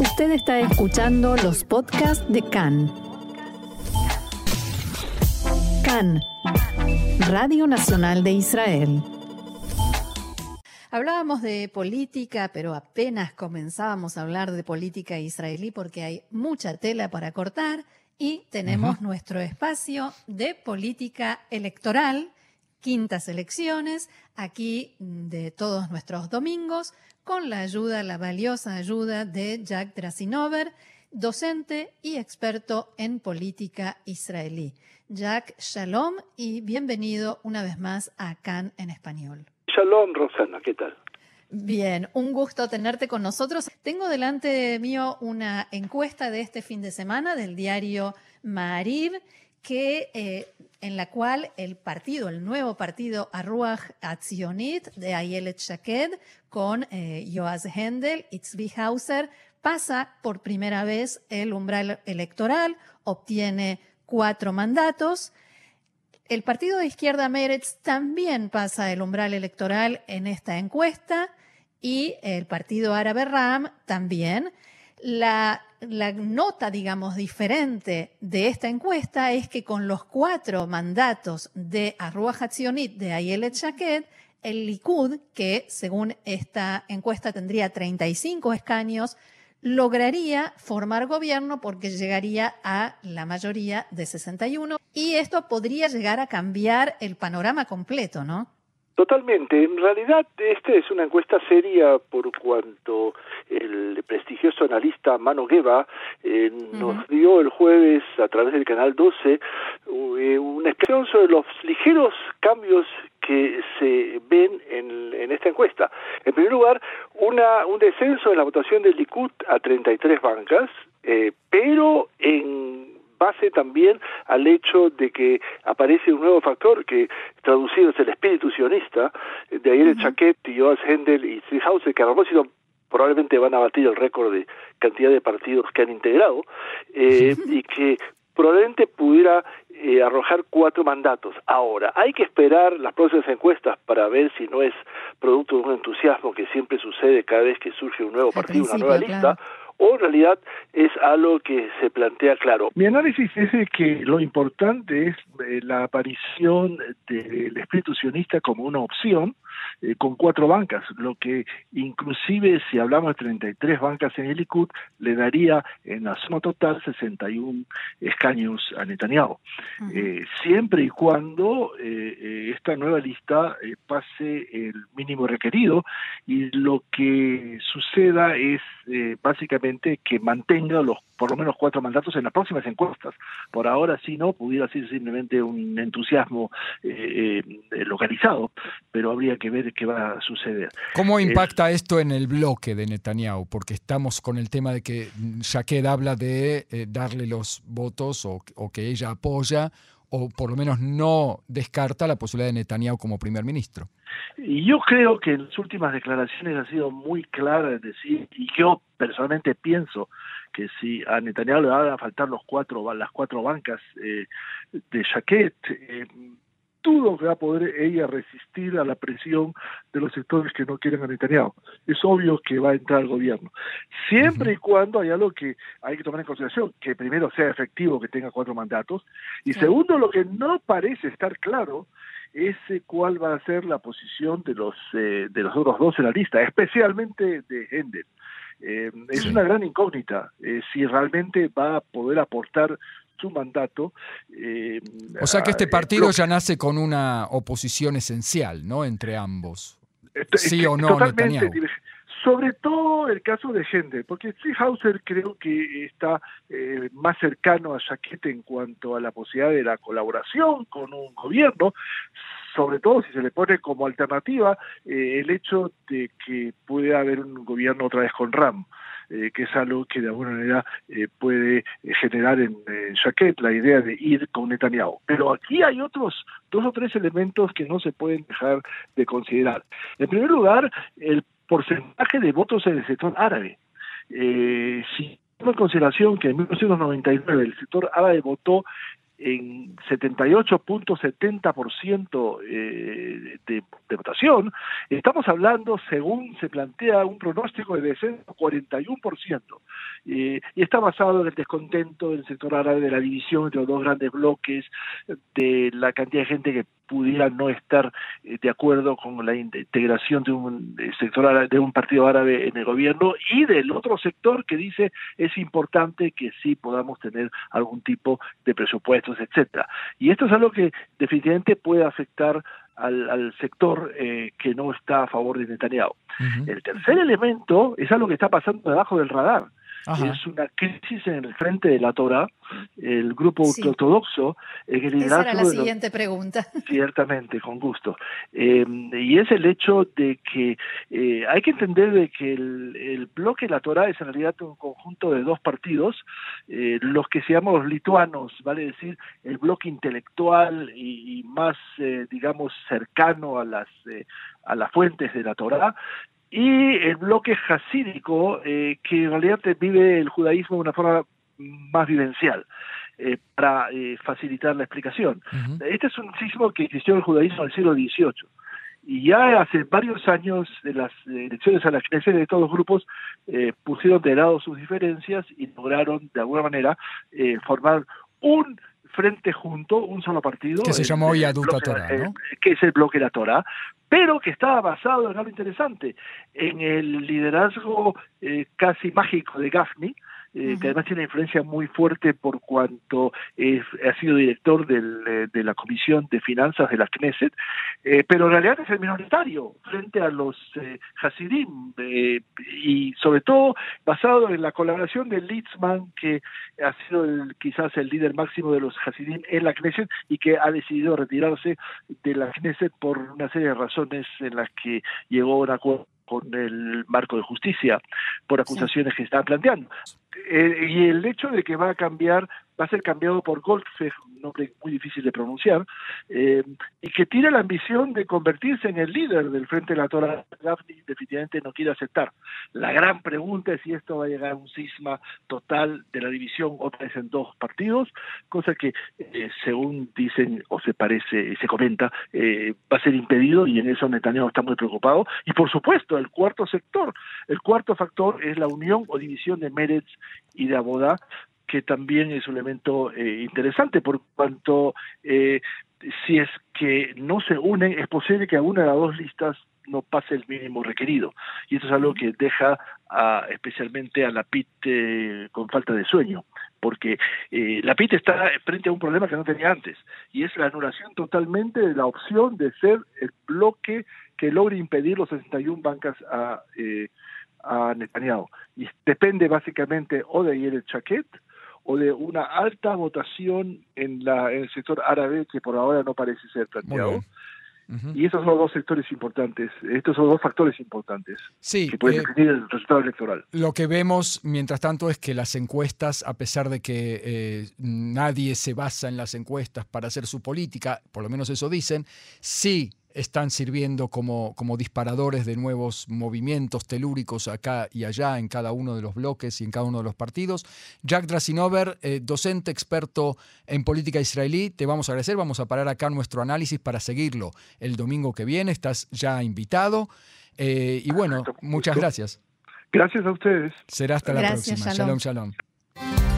Usted está escuchando los podcasts de CAN. CAN, Radio Nacional de Israel. Hablábamos de política, pero apenas comenzábamos a hablar de política israelí porque hay mucha tela para cortar y tenemos nuestro espacio de política electoral, quintas elecciones, aquí de todos nuestros domingos, con la ayuda, la valiosa ayuda de Jack Drasinover, docente y experto en política israelí. Jack, shalom y bienvenido una vez más a Cannes en español. Shalom, Rosana, ¿qué tal? Bien, un gusto tenerte con nosotros. Tengo delante mío una encuesta de este fin de semana del diario Maariv, que, eh, en la cual el partido, el nuevo partido Arruach Atzionit de Ayelet Shaked con eh, Joas Hendel y Tzvi Hauser pasa por primera vez el umbral electoral, obtiene cuatro mandatos. El partido de izquierda Meretz también pasa el umbral electoral en esta encuesta y el partido árabe Ram también. La, nota, digamos, diferente de esta encuesta es que con los cuatro mandatos de Arrua Hatzionit de Ayelet Shaked, el Likud, que según esta encuesta tendría 35 escaños, lograría formar gobierno porque llegaría a la mayoría de 61 y esto podría llegar a cambiar el panorama completo, ¿no? Totalmente. En realidad, esta es una encuesta seria por cuanto el prestigioso analista Mano Gueva eh, nos dio el jueves a través del canal 12 eh, una expresión sobre los ligeros cambios que se ven en, en, esta encuesta. En primer lugar, una, un descenso en la votación del Likud a 33 bancas, eh, pero en base también al hecho de que aparece un nuevo factor que traducido es el espíritu sionista, de el Chaquet y Joas Hendel y Hauser, que a propósito probablemente van a batir el récord de cantidad de partidos que han integrado, eh, y que probablemente pudiera eh, arrojar cuatro mandatos. Ahora, hay que esperar las próximas encuestas para ver si no es producto de un entusiasmo que siempre sucede cada vez que surge un nuevo partido, una nueva lista, o en realidad es algo que se plantea claro. Mi análisis es que lo importante es eh, la aparición del espíritu sionista como una opción eh, con cuatro bancas, lo que inclusive si hablamos de 33 bancas en el Likud, le daría en la suma total 61 escaños a Netanyahu. eh, siempre y cuando eh, eh esta nueva lista pase el mínimo requerido y lo que suceda es básicamente que mantenga los por lo menos cuatro mandatos en las próximas encuestas. Por ahora sí no, pudiera ser simplemente un entusiasmo eh, eh, localizado, pero habría que ver qué va a suceder. ¿Cómo impacta esto en el bloque de Netanyahu? Porque estamos con el tema de que Shaked habla de eh, darle los votos o, o que ella apoya o por lo menos no descarta la posibilidad de Netanyahu como primer ministro. Y yo creo que en las últimas declaraciones ha sido muy clara en decir, y yo personalmente pienso que si a Netanyahu le van a faltar los cuatro, las cuatro bancas eh, de Jaquet, eh, dudo que va a poder ella resistir a la presión de los sectores que no quieren a Netanyahu. Es obvio que va a entrar al gobierno. Siempre y cuando hay algo que hay que tomar en consideración, que primero sea efectivo que tenga cuatro mandatos, y segundo, lo que no parece estar claro es cuál va a ser la posición de los eh, de los otros dos en la lista, especialmente de Hendel. Eh, es una gran incógnita eh, si realmente va a poder aportar su mandato. Eh, o sea que este partido ya nace con una oposición esencial, ¿no? Entre ambos. Este, sí este, o no, Netanyahu. Sobre todo el caso de Hende, porque Hauser creo que está más cercano a Jaquete en cuanto a la posibilidad de la colaboración con un gobierno sobre todo si se le pone como alternativa eh, el hecho de que puede haber un gobierno otra vez con RAM. Eh, que es algo que de alguna manera eh, puede generar en, en la idea de ir con Netanyahu. Pero aquí hay otros dos o tres elementos que no se pueden dejar de considerar. En primer lugar, el porcentaje de votos en el sector árabe. si en consideración que en 1999 el sector árabe votó en 78.70% eh, de, votación, estamos hablando, según se plantea, un pronóstico de descenso 41%. Eh, y está basado en el descontento del sector árabe, de la división entre los dos grandes bloques, de la cantidad de gente que pudiera no estar eh, de acuerdo con la integración de un eh, sector árabe, de un partido árabe en el gobierno y del otro sector que dice es importante que sí podamos tener algún tipo de presupuestos, etcétera. Y esto es algo que definitivamente puede afectar al, al sector eh, que no está a favor de Netanyahu. El tercer elemento es algo que está pasando debajo del radar. Es una crisis en el frente de la Torah, el grupo Sí. ortodoxo, en el Esa era la de los- siguiente pregunta. Ciertamente, con gusto. Eh, y es el hecho de que eh, hay que entender de que el, el bloque de la Torah es en realidad un conjunto de dos partidos, eh, los que se llaman los lituanos, vale decir, el bloque intelectual y, y más, eh, digamos, cercano a las, eh, a las fuentes de la Torah, y el bloque hasídico, eh, que en realidad vive el judaísmo de una forma más vivencial. eh, para eh, facilitar la explicación. Este es un sismo que existió en el judaísmo en el siglo XVIII. Y ya hace varios años de las elecciones a la Knesset de todos los grupos eh, pusieron de lado sus diferencias y lograron de alguna manera eh, formar un frente junto, un solo partido. Que se llamó HaTorah, ¿no? eh, que es el bloque de la Torah, pero que estaba basado en algo interesante, en el liderazgo eh, casi mágico de Gafni, eh, que además tiene una influencia muy fuerte por cuanto es- ha sido director del, eh, de la Comisión de Finanzas de la Knesset, eh, pero en realidad es el minoritario frente a los eh, Hasidim, eh, y sobre todo basado en la colaboración de Litzman, que ha sido el- quizás el líder máximo de los Hasidim en la Knesset y que ha decidido retirarse de la Knesset por una serie de razones en las que llegó a un acuerdo con el marco de justicia por acusaciones que estaban planteando. Eh, y el hecho de que va a cambiar, va a ser cambiado por Goldfeig, un nombre muy difícil de pronunciar, eh, y que tiene la ambición de convertirse en el líder del Frente de la Torah. Gafni definitivamente no quiere aceptar. La gran pregunta es si esto va a llegar a un cisma total de la división otra vez en dos partidos, cosa que eh, según dicen o se parece, se comenta, eh, va a ser impedido y en eso Netanyahu está muy preocupado. Y por supuesto, el cuarto sector, el cuarto factor es la unión o división de Meretz y de Abodá, que también es un elemento eh, interesante por cuanto eh, si es que no se unen, es posible que alguna de las dos listas no pase el mínimo requerido. Y esto es algo que deja a, especialmente a la PIT eh, con falta de sueño, porque eh, la PIT está frente a un problema que no tenía antes, y es la anulación totalmente de la opción de ser el bloque que logre impedir los 61 bancas a, eh, a Netanyahu. Y depende básicamente o de Yered Chaquet o de una alta votación en, la, en el sector árabe que por ahora no parece ser planteado. Ujú. Y esos son los dos sectores importantes, estos son los dos factores importantes Sí, que pueden eh, definir el resultado electoral. Lo que vemos, mientras tanto, es que las encuestas, a pesar de que eh, nadie se basa en las encuestas para hacer su política, por lo menos eso dicen, sí están sirviendo como, como disparadores de nuevos movimientos telúricos acá y allá en cada uno de los bloques y en cada uno de los partidos. Jack Drasinover, eh, docente experto en política israelí, te vamos a agradecer, vamos a parar acá nuestro análisis para seguirlo el domingo que viene, estás ya invitado. Eh, y bueno, muchas gracias. Gracias a ustedes. Será hasta la próxima. shalom. shalom. shalom.